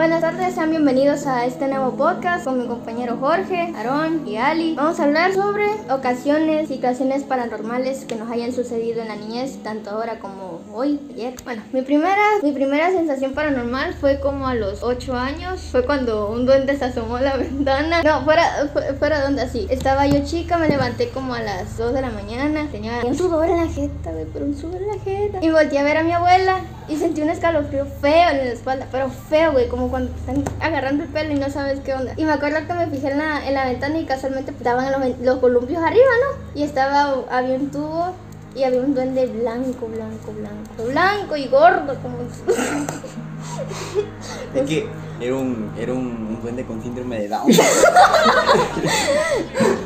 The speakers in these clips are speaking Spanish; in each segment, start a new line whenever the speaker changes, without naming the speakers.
Buenas tardes, sean bienvenidos a este nuevo podcast con mi compañero Jorge, Aarón y Ali. Vamos a hablar sobre ocasiones, situaciones paranormales que nos hayan sucedido en la niñez, tanto ahora como hoy, ayer. Bueno, mi primera, mi primera sensación paranormal fue como a los 8 años. Fue cuando un duende se asomó a la ventana. No, fuera, fu- fuera donde así. Estaba yo chica, me levanté como a las 2 de la mañana. Tenía un sudor en la jeta, güey, pero un sudor en la jeta. Y volteé a ver a mi abuela y sentí un escalofrío feo en la espalda, pero feo, güey, como cuando te están agarrando el pelo y no sabes qué onda. Y me acuerdo que me fijé en la, en la ventana y casualmente estaban los, los columpios arriba, ¿no? Y estaba, había un tubo y había un duende blanco, blanco, blanco, blanco y gordo, como...
Es que era un, era un, duende con síndrome de Down.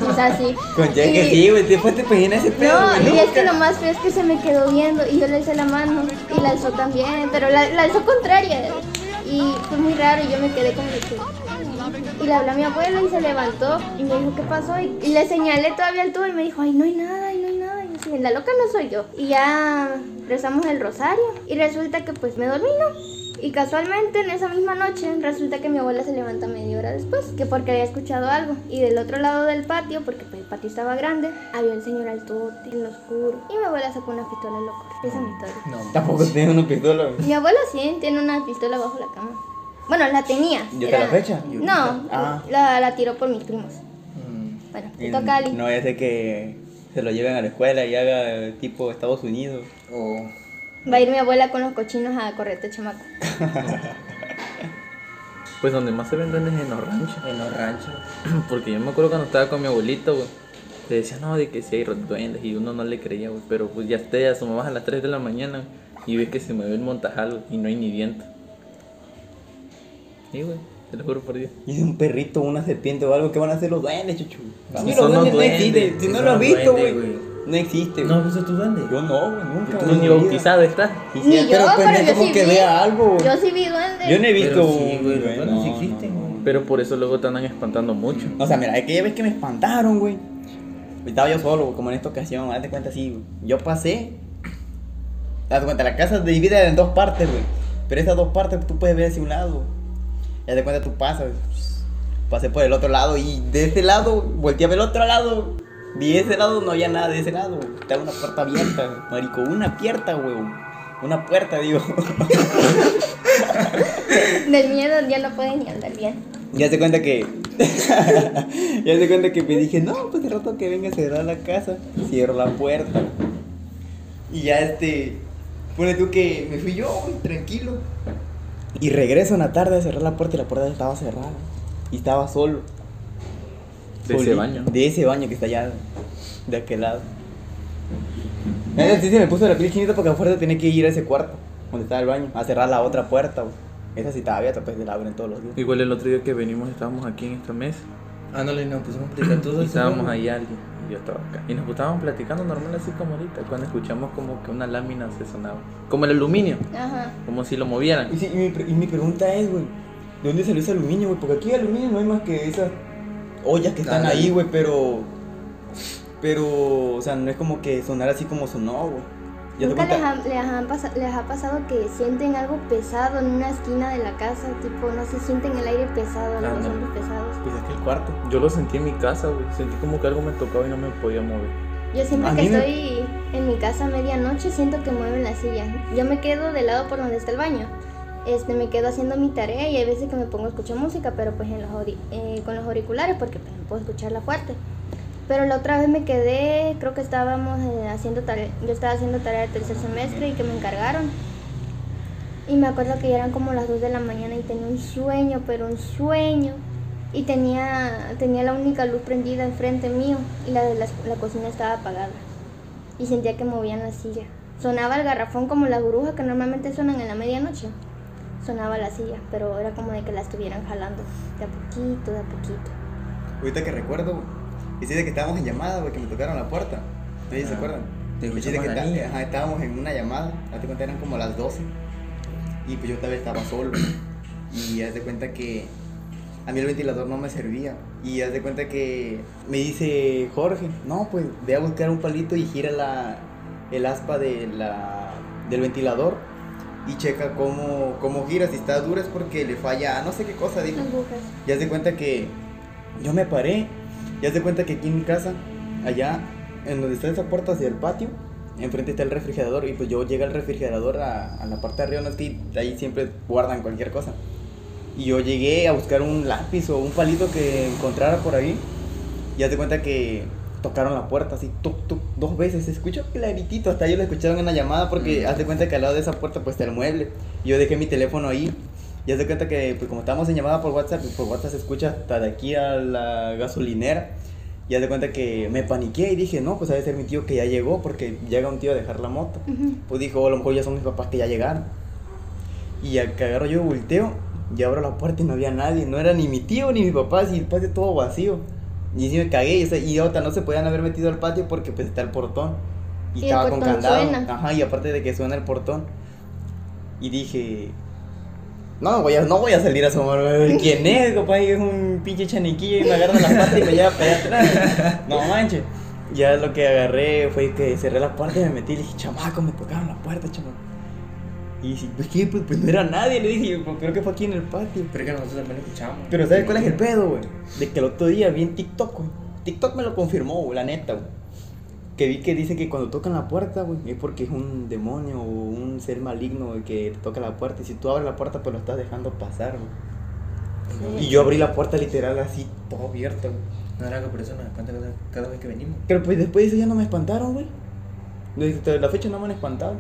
o sea, así.
Con ya que sí, güey. Después te imaginas ese pedo,
No, y es que lo más feo es que se me quedó viendo y yo le hice la mano y la alzó también, pero la, la alzó contraria y fue muy raro y yo me quedé como que... Y le hablé a mi abuela y se levantó y me dijo qué pasó y, y le señalé todavía al tubo y me dijo, ay, no hay nada, dije, la loca no soy yo. Y ya rezamos el rosario y resulta que pues me dormí, ¿no? Y casualmente en esa misma noche resulta que mi abuela se levanta media hora después, que porque había escuchado algo. Y del otro lado del patio, porque pues, el patio estaba grande, había el señor altote en lo oscuro. Y mi abuela sacó una pistola loca. Esa es mi historia.
No,
Tampoco tiene una pistola.
Mi abuela sí tiene una pistola bajo la cama. Bueno, la tenía.
¿Y hasta la fecha?
No,
Ah.
la, la tiró por mis primos.
Mm,
Bueno,
Y
te toca Ali.
No vaya a ser que se lo lleven a la escuela y haga tipo Estados Unidos.
O
Va a ir mi abuela con los cochinos a correrte chamaco.
Pues donde más se ven duendes es en los ranchos.
en los ranchos.
Porque yo me acuerdo cuando estaba con mi abuelito, güey. Le decía, no, de que sí hay duendes. Y uno no le creía, güey. Pero pues ya te asomabas a las 3 de la mañana y ves que se mueve el montajal, Y no hay ni viento. Sí, güey. Te lo juro por Dios.
Y es un perrito, una serpiente o algo. ¿Qué van a hacer los duendes, chuchu?
Si
los duendes no existen. Si no lo has visto, güey.
güey.
No existe,
¿No
güey.
has visto tu duende?
Yo no, güey, nunca.
Tú
güey,
ni bautizado estás.
Sí,
Ni
sí,
yo,
pero no
pero yo
como
sí
que
vi.
vea algo, güey.
Yo sí vi duendes.
Yo no he visto
Pero sí, güey,
no,
existen,
no,
güey.
no.
Pero por eso luego te andan espantando mucho.
O sea, mira, aquella vez que me espantaron, güey. Estaba yo solo, como en esta ocasión, hazte cuenta así, güey. Yo pasé. Hazte cuenta, la casa se divide en dos partes, güey. Pero esas dos partes tú puedes ver hacia un lado. Y hazte cuenta, tú pasas. Pasé por el otro lado y de ese lado volteé a ver el otro lado. Vi ese lado, no había nada de ese lado. Estaba una puerta abierta, marico. Una puerta, güey. Una puerta, digo.
Del miedo ya no pueden ni andar bien.
Ya se cuenta que. ya se cuenta que me dije, no, pues de rato que venga a cerrar la casa. Cierro la puerta. Y ya este. Pone tú que me fui yo, tranquilo. Y regreso en la tarde a cerrar la puerta y la puerta estaba cerrada. Y estaba solo.
De ese baño.
De ese baño que está allá. De aquel lado. Entonces sí se me puso la piel chinita porque a fuerza tenía que ir a ese cuarto. Donde estaba el baño. A cerrar la otra puerta, güey. Esa sí estaba abierta, pues la abren todos los días.
Igual el otro día que venimos estábamos aquí en esta mesa.
Ándale, nos pusimos a platicar todos
estábamos ahí alguien yo estaba acá. Y nos estábamos platicando normal así como ahorita, cuando escuchamos como que una lámina se sonaba. Como el aluminio,
Ajá.
como si lo movieran.
Y, sí, y mi, pre- y mi pregunta es, güey, ¿de dónde salió ese aluminio, güey? Porque aquí aluminio no hay más que esas ollas que están
Nada.
ahí, güey, pero... Pero, o sea, no es como que sonar así como sonó, güey.
¿Nunca les ha, les, han les ha pasado que sienten algo pesado en una esquina de la casa? Tipo, no sé, sienten el aire pesado, los
Ándale.
hombros pesados.
Pues aquí el cuarto.
Yo lo sentí en mi casa, güey. Sentí como que algo me tocaba y no me podía mover.
Yo siempre
A
que
me-
estoy en mi casa a medianoche siento que mueven la silla. Yo me quedo del lado por donde está el baño. Este, me quedo haciendo mi tarea y hay veces que me pongo a escuchar música, pero pues en los eh, con los auriculares porque pues, no puedo escucharla fuerte. Pero la otra vez me quedé, creo que estábamos eh, haciendo tarea, yo estaba haciendo tarea de tercer semestre y que me encargaron. Y me acuerdo que ya eran como las 2 de la mañana y tenía un sueño, pero un sueño. Y tenía, tenía la única luz prendida enfrente mío y la de la, la cocina estaba apagada. Y sentía que movían la silla. Sonaba el garrafón como las burbujas que normalmente suenan en la medianoche. Sonaba la silla, pero era como de que la estuvieran jalando. De a poquito, de a poquito.
Ahorita que recuerdo, ese de que estábamos en llamada, güey, que me tocaron la puerta. ¿Ustedes se
Ah,
acuerdan?
te
chiste que
con la
está-
niña.
ajá, estábamos en una llamada, date cuenta eran como las 12. Y pues yo tal vez estaba solo. Y haz de cuenta que a mí el ventilador no me servía. Y haz de cuenta que me dice Jorge, no, pues ve a buscar un palito y gira la, el aspa de la, del ventilador y checa cómo, cómo gira, si está dura es porque le falla, no sé qué cosa, dijo.
Agujas.
Ya se cuenta que yo me paré, ya se cuenta que aquí en mi casa, allá, en donde está esa puerta hacia el patio, enfrente está el refrigerador y pues yo llegué al refrigerador a, a la parte de arriba, no es que ahí siempre guardan cualquier cosa. Y yo llegué a buscar un lápiz o un palito que encontrara por ahí. Ya se cuenta que tocaron la puerta así, tuk, tuk, dos veces. Se escuchó claritito, hasta ellos lo escucharon en la llamada porque
Mm.
haz de cuenta que al lado de esa puerta pues está el mueble. Y yo dejé mi teléfono ahí. Y haz de cuenta que pues como estábamos en llamada por WhatsApp, pues, por WhatsApp se escucha hasta de aquí a la gasolinera. Y haz de cuenta que me paniqué y dije, no, pues ha de ser mi tío que ya llegó porque llega un tío a dejar la moto. Pues dijo, "Oh, a lo mejor ya son mis papás que ya llegaron. Y ya que agarro yo volteo y abro la puerta y no había nadie. No era ni mi tío ni mi papá, así el patio todo vacío. Y sí me cagué, y, o sea, y otra, no se podían haber metido al patio porque pues está el portón. Y,
Y el
estaba con candado.
suena.
Ajá, y aparte de que suena el portón. Y dije, no voy a, no voy a salir a asomar. ¿Quién es, compa? Y Es un pinche chaniquillo y me agarra las patas y me lleva para allá atrás. No manches. Ya lo que agarré fue que cerré la puerta y me metí y le dije, chamaco, me tocaron la puerta, chamaco. Y dije, pues qué, pues, pues no era nadie, le dije, "Pues, creo que fue aquí en el patio.
Pero es que nosotros también lo escuchamos.
Pero ¿sabes cuál es el pedo, güey? De que el otro día vi en TikTok, güey. TikTok me lo confirmó, güey, la neta, güey. Que vi que dice que cuando tocan la puerta, güey, es porque es un demonio o un ser maligno güey, que te toca la puerta. Y si tú abres la puerta, pues lo estás dejando pasar, güey.
Sí.
Y yo abrí la puerta literal así, todo abierto, güey.
No era que por eso nos espanta cada, cada vez que venimos.
Pero pues después de eso ya no me espantaron, güey. Desde la fecha no me han espantado.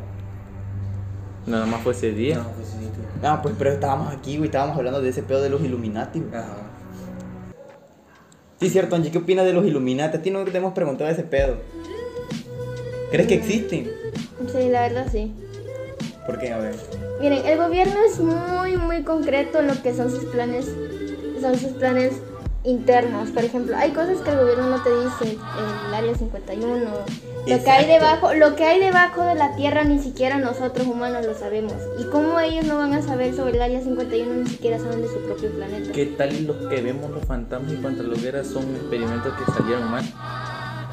Nada más fue ese día.
No, pues sí, sí.
Ah, pues pero estábamos aquí, güey, estábamos hablando de ese pedo de los Illuminati, güey.
Ajá.
Sí, cierto, Angie, ¿qué opinas de los Illuminati? A ti no te hemos preguntado ese pedo. ¿Crees que existen?
Sí, la verdad sí.
¿Por qué? A ver.
Miren, el gobierno es muy, muy concreto en lo que son sus planes, son sus planes internos. Por ejemplo, hay cosas que el gobierno no te dice, el área 51, lo que hay
Exacto.
debajo, lo que hay debajo de la tierra ni siquiera nosotros humanos lo sabemos. Y cómo ellos no van a saber sobre el área 51 ni siquiera saben de su propio planeta.
¿Qué tal los que vemos los fantasmas y pantalogueras son experimentos que salieron mal?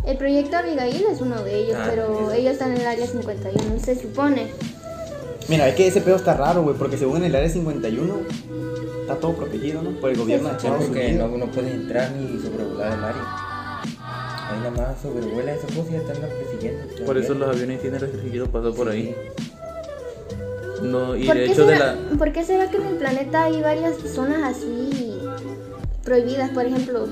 El proyecto Abigail es uno de ellos,
Ah,
pero ellos están en el área 51, se supone.
Mira, es que ese pedo está raro, güey, porque según en el área 51 está todo protegido, ¿no? Por el gobierno de Estados
porque no,
Unidos.
no puedes entrar ni sobrevolar el área. Ahí nada más sobrevuela esa cosa y ya andan persiguiendo.
Por eso los aviones tienen restringido pasar por ahí. No, y
¿Por
de hecho de la...
por qué será que en el planeta hay varias zonas así prohibidas? Por ejemplo,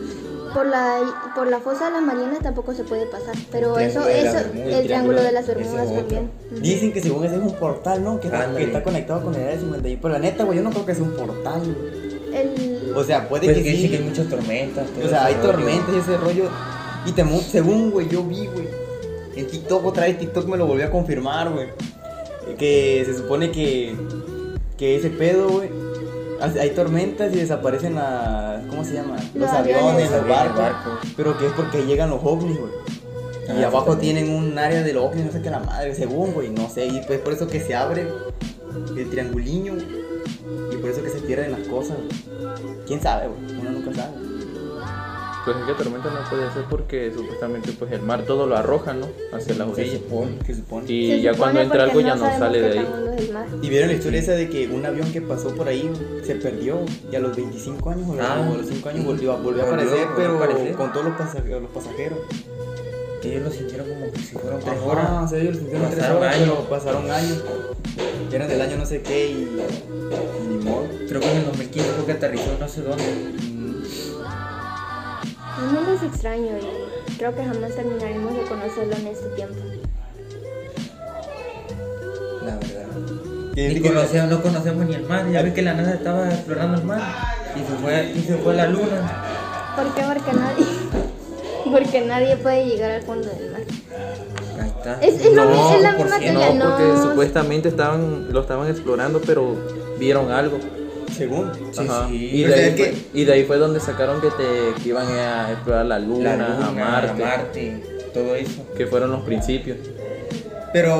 por la, por la fosa de las Marianas tampoco se puede pasar. Pero
El
eso, eso, el triángulo de las Bermudas también.
Dicen que según ese es un portal, ¿no? Que está,
Ándale.
que está conectado con el área 51. Pero la neta, güey, yo no creo que sea un portal, güey.
El,
O sea, puede
Pues
que
que dice
sí.
que hay muchas tormentas.
O sea, hay
rollo.
tormentas y ese rollo. Y temo- según, güey, yo vi, güey. En TikTok, otra vez TikTok me lo volvió a confirmar, güey. Que se supone que. Que ese pedo, güey. Hay tormentas y desaparecen las. ¿Cómo se llama? Los,
Los
aviones, los
Los
barcos.
barcos.
Pero que es porque llegan los ovnis, güey. Y
Ah,
abajo tienen un área del ovni, no sé qué la madre, según, güey, no sé. Y pues por eso que se abre el trianguliño. Y por eso que se pierden las cosas, güey. ¿Quién sabe, güey? Uno nunca sabe.
Pues es que tormenta no puede ser porque supuestamente pues el mar todo lo arroja, ¿no? Hacia las
Se
orillas.
supone.
¿Qué supone?
Y
se
ya
supone
cuando entra algo ya no sale de ahí.
Y vieron la historia esa de que un avión que pasó por ahí se perdió y a los 25 años o a
Ah.
los 5 años volvió, volvió a aparecer, pero
aparecer.
con todos los pasajeros. Los pasajeros.
Que ellos lo sintieron como que si fueron tres
Ajá,
horas.
o sea, ellos lo sintieron tres
Pasaron
horas,
años.
pero pasaron años. Eran del año no sé qué y, y ni modo.
Creo que en el 2015 fue que aterrizó no sé dónde.
El mundo es extraño y creo que jamás terminaremos de conocerlo en este tiempo.
La verdad. conocemos, no conocemos ni el mar. Ya ves que la NASA estaba explorando el mar. Y se fue, y se fue la luna.
¿Por qué? Porque nadie, porque nadie puede llegar al fondo del mar.
Ahí está.
Es,
No,
es la
por
misma teoría,
No,
no.
porque supuestamente estaban, lo estaban explorando, pero vieron algo.
Según.
Sí,
Ajá.
sí.
Y, de ahí
que-
fue, y de ahí fue donde sacaron que, te, que iban a explorar la luna,
La luna,
a Marte,
Marte, todo eso.
que fueron los principios.
Pero,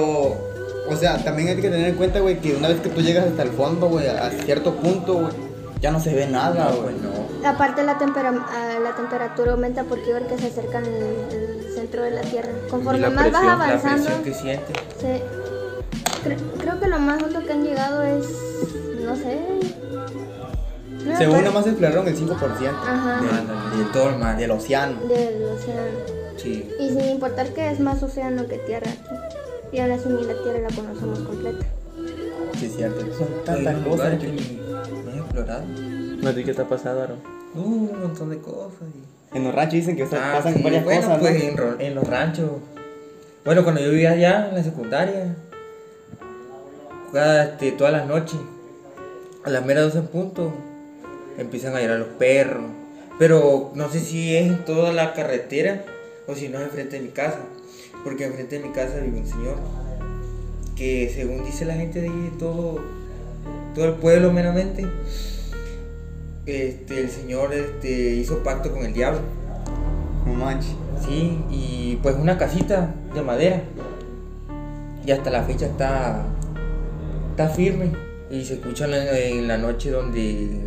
o sea, también hay que tener en cuenta, güey, que una vez que tú llegas hasta el fondo, güey, a cierto punto, güey, ya no se ve nada, güey.
no.
Aparte la, tempera- ah, la temperatura aumenta porque porque se acercan el, el centro de la Tierra. Conforme
la
más vas
presión- La
avanzando,
presión que siente.
se- Cre- creo que lo más alto que han llegado es, no sé. No
Según
acuerdo.
nada más exploraron el 5%
Ajá,
De, de todo el mar.
del océano.
del océano.
Sí.
Y sin importar que es más océano que tierra aquí. Y ahora sí ni la tierra la conocemos completa.
Sí, es cierto. Son tantas cosas. que-
no he explorado.
¿No sé qué te ha pasado, Aaron?
Uh, un montón de cosas. y-
En los ranchos dicen que
Ah,
pasan
sí,
varias
bueno,
cosas,
pues
¿no?
en, los ranchos. Bueno, cuando yo vivía allá en la secundaria, cada, este, todas las noches, a las meras 12 en punto, empiezan a llorar los perros. Pero no sé si es en toda la carretera o si no es enfrente de mi casa. Porque enfrente de mi casa vive un señor que según dice la gente de ahí, todo, todo el pueblo meramente, este, el señor este, hizo pacto con el diablo.
No manches.
Sí, y pues una casita de madera. Y hasta la fecha está, está firme. Y se escucha en la, en la noche donde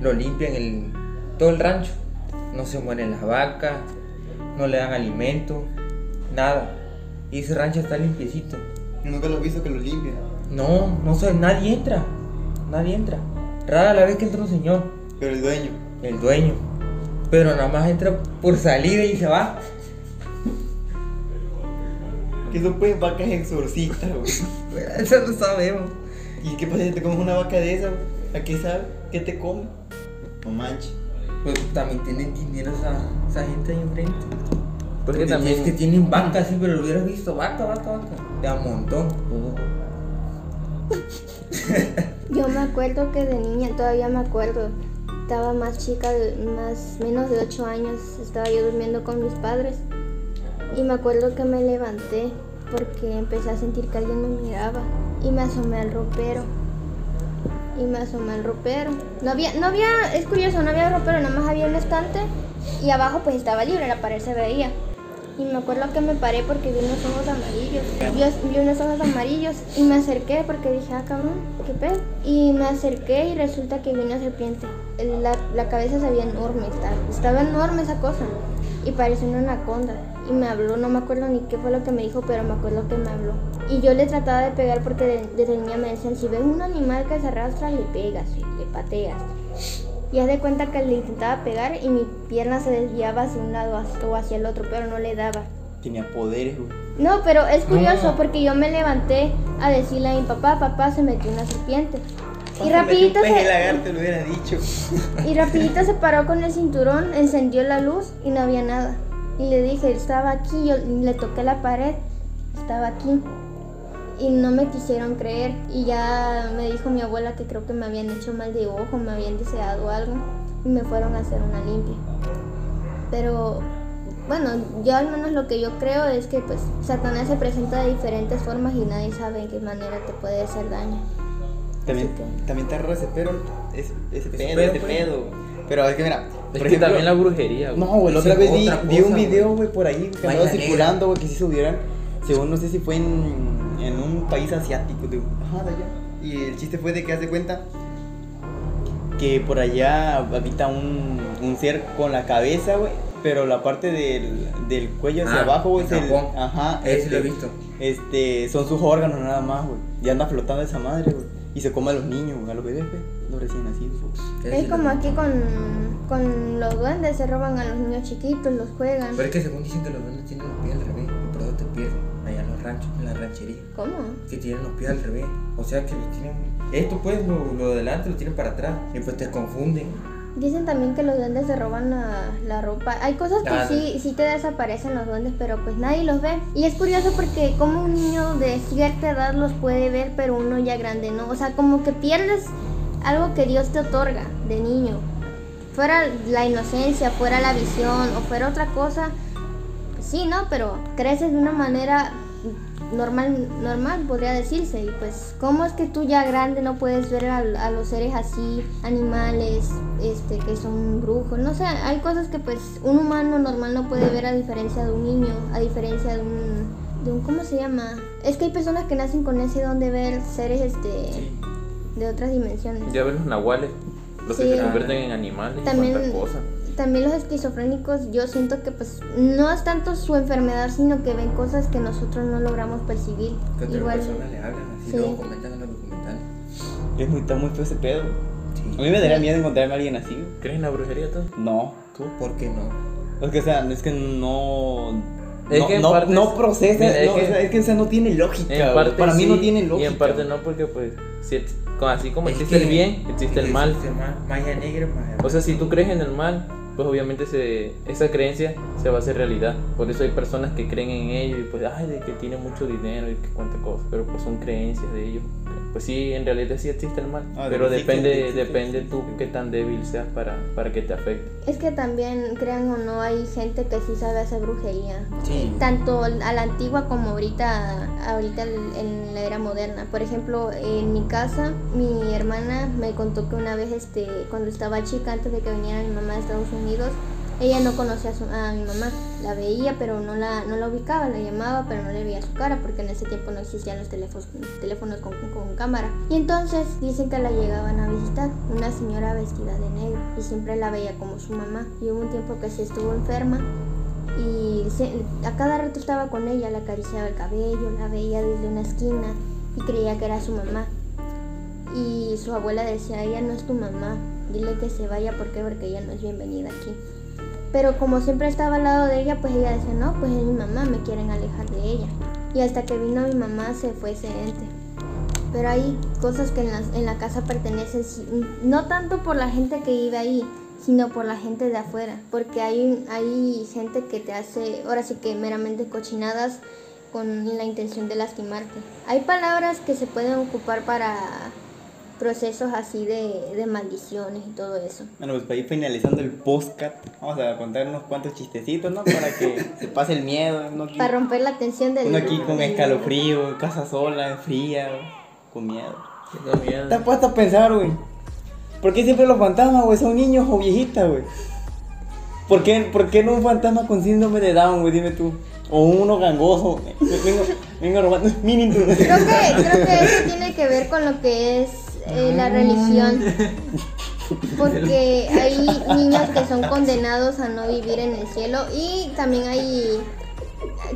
lo limpian el, todo el rancho. No se mueren las vacas, no le dan alimento, nada. Y ese rancho está limpiecito.
Nunca lo he visto que lo limpian.
No, no sé, nadie entra. Nadie entra. Rara la vez que entra un señor,
Pero el dueño.
el dueño. Pero nada más entra por salida y se va.
Que son pues vacas exorcistas, güey.
Eso no sabemos.
¿Y qué pasa si te comes una vaca de esa? ¿A qué sabe? ¿Qué te come? No manches.
Pues también tienen dinero esa, esa gente ahí enfrente.
Porque también.
es que tienen vacas, sí, pero lo hubieras visto, vaca, vaca, vaca. De a montón.
Yo me acuerdo que de niña, todavía me acuerdo, estaba más chica, de- más menos de 8 años, estaba yo durmiendo con mis padres y me acuerdo que me levanté porque empecé a sentir que alguien me miraba y me asomé al ropero. Y me asomé al ropero. No había, no había, es curioso, no había ropero, nada más había un estante y abajo pues estaba libre, la pared se veía. Y me acuerdo que me paré porque vi unos ojos amarillos. Vi, vi unos ojos amarillos y me acerqué porque dije, ah, cabrón, qué pedo. Y me acerqué y resulta que vi una serpiente. La, la cabeza se veía enorme, estaba, estaba enorme esa cosa. Y parecía una anaconda. Y me habló, no me acuerdo ni qué fue lo que me dijo, pero me acuerdo que me habló. Y yo le trataba de pegar porque de- desde niña me decían, si ves un animal que se arrastra, le pegas, le pateas. Y haz de cuenta que le intentaba pegar y mi pierna se desviaba hacia un lado o hacia el otro, pero no le daba.
Tenía poderes, güey.
No, pero es curioso
No.
porque yo me levanté a decirle a mi papá, papá se metió una serpiente. Y rapidito
de
se,
lagarto, lo hubiera dicho.
y rapidito se paró con el cinturón, encendió la luz y no había nada. Y le dije, estaba aquí, yo le toqué la pared, estaba aquí. Y no me quisieron creer. Y ya me dijo mi abuela que creo que me habían hecho mal de ojo, me habían deseado algo. Y me fueron a hacer una limpia. Pero bueno, yo al menos lo que yo creo es que pues Satanás se presenta de diferentes formas y nadie sabe en qué manera te puede hacer daño.
También, también está raro ese pedo, ese, ese pedo,
pedo,
ese
pues.
pedo. Pero es que mira,
Es que
ejemplo-
también la brujería, güey.
No, güey, la otra vez vi,
otra
vi un
cosa,
video,
güey.
por ahí que andaba circulando, güey, que se subieran. Según no sé si fue en, en un país asiático, de, ajá, de allá. Y el chiste fue de que hace cuenta que por allá habita un, un ser con la cabeza, güey, pero la parte del, del cuello hacia
Ah,
abajo, güey,
en
es el-
Japón.
ajá,
Ese lo he
este,
visto.
este, son sus órganos nada más, güey. Y anda flotando esa madre, güey. Y se come a los niños, güey, a los bebés, güey, recién nacidos.
Es como aquí con, con los duendes, se roban a los niños chiquitos, los juegan.
Pero es que según dicen que los duendes tienen los pies al revés. Y por eso te pierden. Allá en los ranchos, en la ranchería.
¿Cómo?
Que tienen los pies al revés. O sea que los tienen. Esto pues, lo, lo de delante lo tienen para atrás. Y pues te confunden.
Dicen también que los duendes se roban la, la ropa. Hay cosas que
Claro.
sí, sí te desaparecen los duendes, pero pues nadie los ve. Y es curioso porque como un niño de cierta edad los puede ver, pero uno ya grande no. O sea, como que pierdes algo que Dios te otorga de niño. Fuera la inocencia, fuera la visión o fuera otra cosa. sí, ¿no? Pero creces de una manera normal, normal podría decirse. Y pues, ¿cómo es que tú ya grande no puedes ver a, a los seres así, animales, este, que son brujos? No sé, hay cosas que pues un humano normal no puede ver a diferencia de un niño, a diferencia de un, de un ¿cómo se llama? Es que hay personas que nacen con ese don de ver seres, este, de otras dimensiones.
Ya ves los nahuales, los
Sí.
que se convierten en animales
También-
y cosas.
también los esquizofrénicos yo siento que pues no es tanto su enfermedad, sino que ven cosas que nosotros no logramos percibir.
Que otras
Igual,
personas le hablan así,
Sí.
luego comentan en los documentales.
Es muy, está muy feo ese pedo.
Sí.
A mí me daría miedo encontrarme a alguien así.
¿Crees en la brujería tú?
No.
¿Tú?
¿Por qué no?
Es que, o sea, es que no.
Es
no,
que
procesa.
mira, es
no,
que-
o sea, es que o sea, no tiene lógica. Para mí no tiene lógica.
Y en parte no, porque pues, si así como existe
que-
el bien, existe el mal.
Existe el mal. Magia negra, magia
O sea, si tú crees en el mal, pues obviamente se, esa creencia se va a hacer realidad. Por eso hay personas que creen en ello y pues, ay, de que tiene mucho dinero y que cuánta cosa. Pero pues son creencias de ellos. Pues sí, en realidad sí existe el mal.
Ah,
pero depende, depende tú qué tan débil seas para, para que te afecte.
Es que también, crean o no, hay gente que sí sabe hacer brujería.
Sí.
Tanto a la antigua como ahorita, ahorita en la era moderna. Por ejemplo, en mi casa, mi hermana me contó que una vez, este, cuando estaba chica, antes de que viniera mi mamá de Estados Unidos, ella no conocía a, su- mi mamá. La veía, pero no la, no la ubicaba, la llamaba, pero no le veía su cara, porque en ese tiempo no existían los teléfonos, teléfonos con, con cámara. Y entonces dicen que la llegaban a visitar, una señora vestida de negro, y siempre la veía como su mamá. Y hubo un tiempo que se estuvo enferma y a cada rato estaba con ella, le acariciaba el cabello, la veía desde una esquina y creía que era su mamá. Y su abuela decía, ella no es tu mamá, dile que se vaya porque porque ella no es bienvenida aquí. Pero como siempre estaba al lado de ella, pues ella decía, no, pues es mi mamá, me quieren alejar de ella. Y hasta que vino mi mamá se fue ese ente. Pero hay cosas que en la, en la casa pertenecen, no tanto por la gente que vive ahí, sino por la gente de afuera. Porque hay, hay gente que te hace, ahora sí que meramente cochinadas con la intención de lastimarte. Hay palabras que se pueden ocupar para procesos así de, de maldiciones y todo eso.
Bueno, pues para ir finalizando el podcast, vamos a contar unos cuantos chistecitos, ¿no? Para que se pase el miedo. Uno aquí,
Para romper la tensión del...
uno aquí con escalofrío, casa sola, fría, con miedo.
Miedo.
¿Te has puesto a pensar, güey? ¿Por qué siempre los fantasmas, güey, son niños o viejitas, güey? ¿Por qué, ¿Por qué no un fantasma con síndrome de Down, güey? Dime tú. O uno gangoso. Vengo, vengo robando. Mini.
Creo que, creo que eso tiene que ver con lo que es eh, la religión. Porque hay niños que son condenados a no vivir en el cielo y también hay,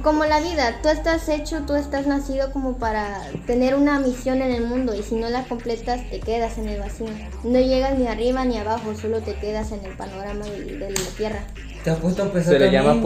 como la vida, tú estás hecho, tú estás nacido como para tener una misión en el mundo y si no la completas te quedas en el vacío. No llegas ni arriba ni abajo, solo te quedas en el panorama de, de la tierra.
¿Te has puesto a pensar
Se le
también,
llama
güey?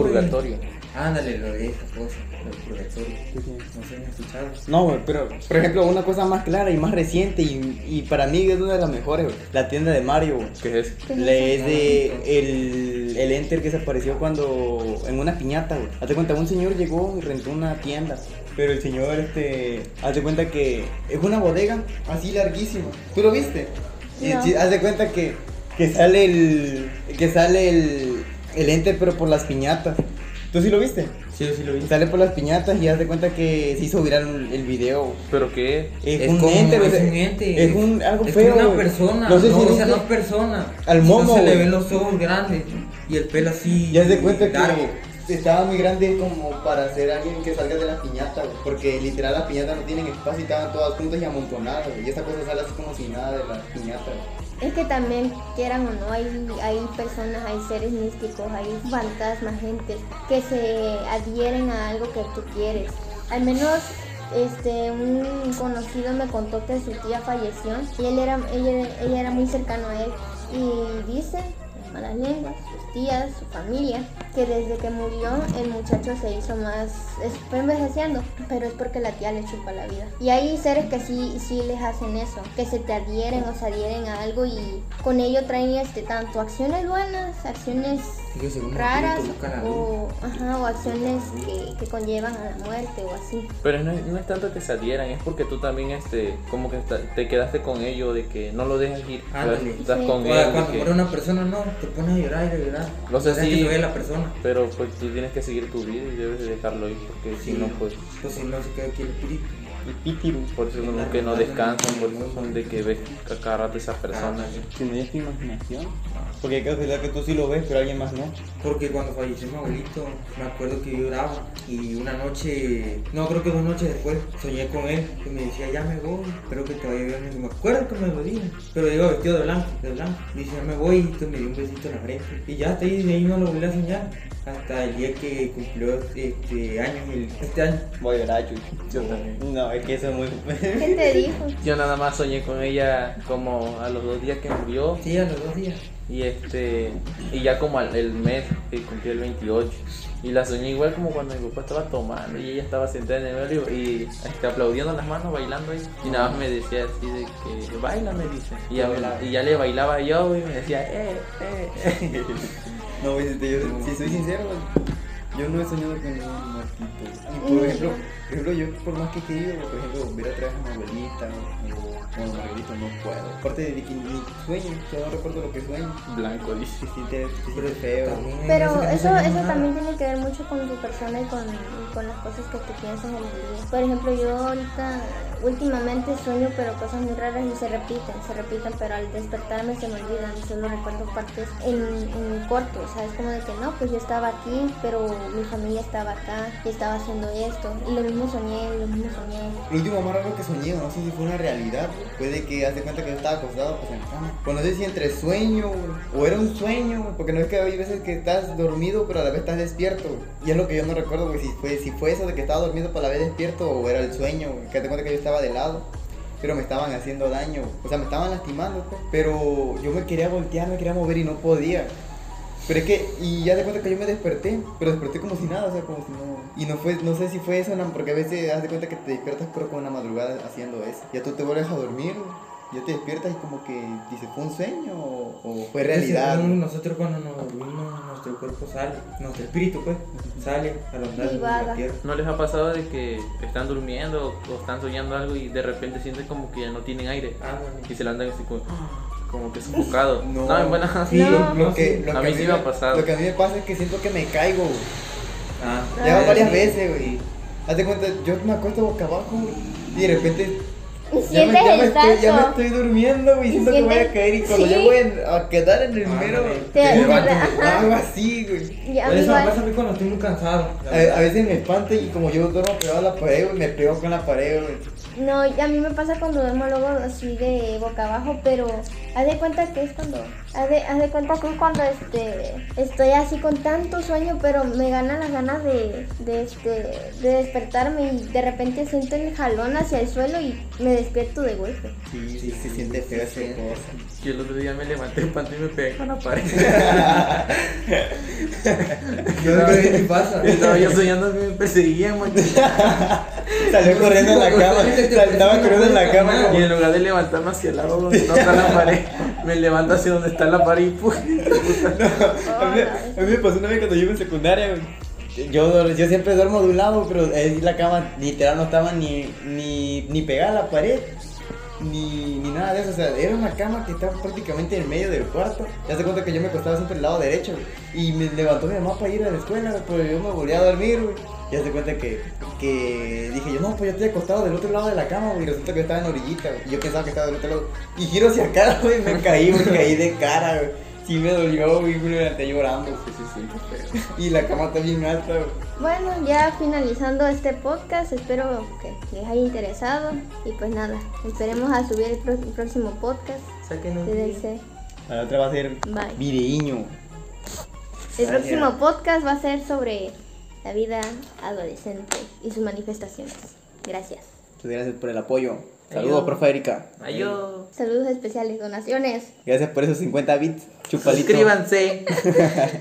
Ándale, lo de esa cosa, el purgatorio. No se me ha escuchado.
No, güey, pero por ejemplo, una cosa más clara y más reciente y, y para mí es una de las mejores, güey. La tienda de Mario, güey.
¿Qué es?
¿Qué es
Le es de el, el enter que se apareció cuando en una piñata, güey. Hazte cuenta, un señor llegó y rentó una tienda. Pero el señor, este, hazte cuenta que es una bodega así larguísima. ¿Tú lo viste? Y
No.
sí, haz de cuenta que, que sale el, que sale el, el enter pero por las piñatas. ¿Tú sí lo viste?
Sí, sí lo vi.
Sale por las piñatas y haz de cuenta que se hizo viral el video.
¿Pero qué es?
Es, un
como-
ente,
es un ente.
Es un algo
es
feo.
como una persona.
No sé si
o sea, no es persona.
Al momo,
No se le ven los ojos grandes y el pelo así.
Ya se cuenta
largo.
que estaba muy grande como para ser alguien que salga de la piñata, güey. Porque literal las piñatas no tienen espacio y estaban todas juntas y amontonadas. Y esa cosa sale así como si nada de la piñata, güey.
Es que también, quieran o no, hay, hay personas, hay seres místicos, hay fantasmas, gente que se adhieren a algo que tú quieres. Al menos este un conocido me contó que su tía falleció y él era, ella, ella era muy cercano a él. Y dice, malas lenguas, tías, su familia, que desde que murió el muchacho se hizo más, fue envejeciendo, pero es porque la tía le chupa la vida. Y hay seres que sí, sí les hacen eso, que se te adhieren o se adhieren a algo y con ello traen este tanto acciones buenas, acciones raras o, ajá, o acciones que, que conllevan a la muerte o así.
Pero no es, no es tanto que se adhieran, es porque tú también este, como que te quedaste con ello de que no lo dejas ir.
Ándale.
Estás
Sí.
con
O sea,
él.
cuando
que-
muere una persona, no, te pones a llorar y a llorar.
O sea,
Dejas
sí.
que la persona.
Pero pues tú tienes que seguir tu vida y debes de dejarlo ir porque si no pues...
Pues si no se queda aquí el espíritu.
El pitiru.
Por eso son los que no descansan, por eso son de que ves a cada rato esa persona.
Si no es tu imaginación. Porque hay casualidad que tú sí lo ves, pero alguien más no.
Porque cuando falleció mi abuelito, me acuerdo que yo lloraba y una noche, no creo que dos noches después, soñé con él y me decía, ya me voy, espero que te vaya bien. Y me acuerdo que me lo dijo, pero digo vestido de blanco, de blanco. Dice, ya me voy y entonces me dio un besito en la frente. Y ya hasta ahí, de ahí no lo volví a soñar. Hasta el día que cumplió este año, el- este año.
Voy a llorar.
Yo también.
No, es que eso es muy.
¿Qué te dijo?
Yo nada más soñé con ella como a los dos días que murió
Sí, a los dos días.
y este y ya como al el mes que cumplió el 28 y la soñé igual como cuando mi papá estaba tomando y ella estaba sentada en el medio y este, aplaudiendo las manos bailando ahí y nada más me decía así de que baila me dice y ya, y ya le bailaba yo y me decía eh eh, eh.
No, yo, si soy sincero, güey, yo no he soñado con ningún muertito. Y por ejemplo, por ejemplo, yo por más que he querido, por ejemplo, ver otra vez a mi abuelita o o a Margarita, no puedo. Aparte de que ni sueño, yo no recuerdo lo que sueño.
blanco dice
Sí, sí, te, sí, te feo.
Pero eso, eso también tiene que ver mucho con tu persona y con, y con las cosas que tú piensas en el día. Por ejemplo, yo ahorita últimamente sueño pero cosas muy raras y se repiten, se repiten, pero al despertarme se me olvidan solo recuerdo partes en, en corto, ¿sabes? Como de que no, pues yo estaba aquí, pero mi familia estaba acá y estaba haciendo esto. Y lo mismo soñé, lo mismo soñé.
Lo último más raro que soñé, no sé si fue una realidad, fue de que haz de cuenta que yo estaba acostado pues en cama. Pues no sé si entre sueño o era un sueño, porque no es que hay veces que estás dormido pero a la vez estás despierto. Y es lo que yo no recuerdo, güey, si fue, si fue eso de que estaba dormido pero a la vez despierto o era el sueño, que de cuenta que yo estaba de lado. Pero me estaban haciendo daño, o sea, me estaban lastimando, pues. Pero yo me quería voltear, me quería mover y no podía. Pero es que, y ya de cuenta que yo me desperté, pero desperté como si nada, o sea, como si no. Y no fue, no sé si fue eso, porque a veces haz de cuenta que te despiertas, pero con una madrugada haciendo eso. Ya tú te vuelves a dormir, ya te despiertas y como que dices, ¿fue un sueño o, o fue realidad?
Según Nosotros cuando nos dormimos, nuestro cuerpo sale, nuestro espíritu pues, sale a los lados de la tierra.
¿No les ha pasado de que están durmiendo o están soñando algo y de repente sienten como que ya no tienen aire
Ah, bueno.
y se levantan así como, como que sofocados?
No.
No, en buena
Sí,
No.
Lo que, lo
A
que
mí sí me ha pasado.
Lo que a mí me pasa es que siento que me caigo.
Ah,
Ya
Ah,
varias
sí.
veces, güey. Hazte cuenta, yo me acuesto boca abajo, y de repente
Y
Ya me, estoy, ya me estoy durmiendo, güey,
Y
siento que voy a caer y cuando
sí.
ya voy a- quedar en el
Ah,
mero, algo así, güey.
Eso me pasa a mí cuando estoy muy cansado.
A, veces me espanta y como yo duermo pegado a la pared, güey, me pego con la pared, güey.
No, a mí me pasa cuando duermo luego así de boca abajo, pero haz de cuenta que es cuando, haz de, haz de cuenta que es cuando este, estoy así con tanto sueño, pero me ganan las ganas de, de, este, de despertarme y de repente siento el jalón hacia el suelo y me despierto de golpe.
Sí, sí, se siente feo esa cosa.
Yo el otro día me levanté en panty y me pegué con la pared.
Yo no creo que me pasa.
Estaba yo soñando que me perseguían, man.
Salió corriendo en la cama, estaba corriendo en la cama.
Y en lugar de levantarme hacia el lado donde no está la pared, me levanto hacia donde está la pared y ¡pum!
A mí, a mí me pasó una vez cuando yo iba en secundaria, güey. Yo, yo siempre duermo de un lado, pero la cama literal no estaba ni, ni, ni pegada a la pared, ni, ni nada de eso. O sea, era una cama que estaba prácticamente en medio del cuarto. Ya se cuenta que yo me acostaba siempre al lado derecho, güey. Y me levantó mi mamá para ir a la escuela, pero yo me volví a dormir, güey. Ya se cuenta que, que dije yo, no, pues yo estoy acostado del otro lado de la cama, güey. Y resulta que estaba en orillita, güey. Y yo pensaba que estaba del otro lado. Y giro hacia acá, güey, me caí, me caí de cara, güey. Sí me dolió, güey, me levanté llorando.
Sí, sí, sí.
Y la cama está bien alta, güey.
Bueno, ya finalizando este podcast, espero que les haya interesado y pues nada, esperemos a subir el, pro- el próximo podcast. Cuídense.
La otra va a ser
Bye.
videíño.
El próximo podcast va a ser sobre la vida adolescente y sus manifestaciones. Gracias.
Muchas gracias por el apoyo. Saludos, profe Erika.
Adiós.
Saludos especiales, donaciones.
Gracias por esos 50 bits. Chupalito.
Suscríbanse.